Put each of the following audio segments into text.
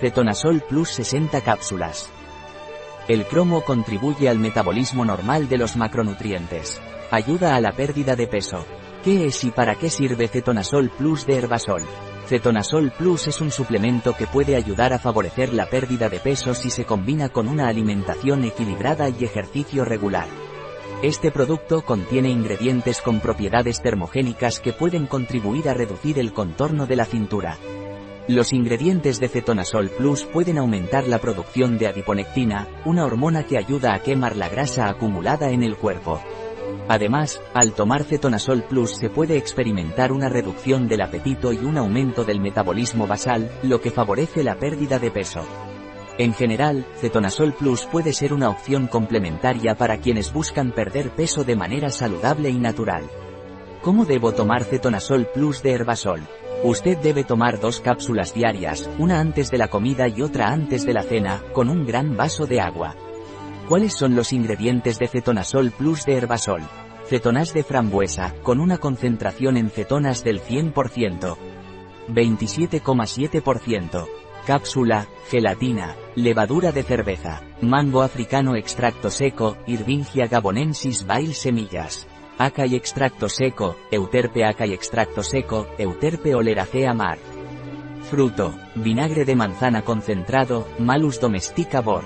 Cetonasol Plus 60 cápsulas. El cromo contribuye al metabolismo normal de los macronutrientes. Ayuda a la pérdida de peso. ¿Qué es y para qué sirve Cetonasol Plus de Herbasol? Cetonasol Plus es un suplemento que puede ayudar a favorecer la pérdida de peso si se combina con una alimentación equilibrada y ejercicio regular. Este producto contiene ingredientes con propiedades termogénicas que pueden contribuir a reducir el contorno de la cintura. Los ingredientes de Cetonasol Plus pueden aumentar la producción de adiponectina, una hormona que ayuda a quemar la grasa acumulada en el cuerpo. Además, al tomar Cetonasol Plus se puede experimentar una reducción del apetito y un aumento del metabolismo basal, lo que favorece la pérdida de peso. En general, Cetonasol Plus puede ser una opción complementaria para quienes buscan perder peso de manera saludable y natural. ¿Cómo debo tomar Cetonasol Plus de Herbasol? Usted debe tomar dos cápsulas diarias, una antes de la comida y otra antes de la cena, con un gran vaso de agua. ¿Cuáles son los ingredientes de Cetonasol Plus de Herbasol? Cetonas de frambuesa, con una concentración en cetonas del 100%. 27,7%. Cápsula, gelatina, levadura de cerveza, mango africano extracto seco, Irvingia gabonensis bail semillas. Aca y extracto seco, Euterpe aca y extracto seco, Euterpe oleracea mar. Fruto, vinagre de manzana concentrado, Malus domestica bor.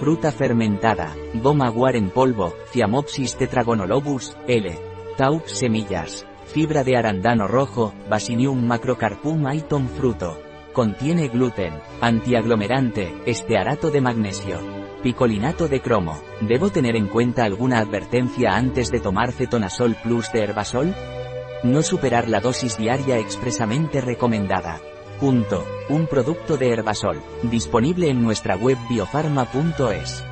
Fruta fermentada, goma guar en polvo, Ciamopsis tetragonolobus, L. Taup semillas. Fibra de arandano rojo, Basinium macrocarpum aiton fruto. Contiene gluten, antiaglomerante, estearato de magnesio. Picolinato de cromo. ¿Debo tener en cuenta alguna advertencia antes de tomar cetonasol plus de herbasol? No superar la dosis diaria expresamente recomendada. Punto. Un producto de herbasol. Disponible en nuestra web biofarma.es.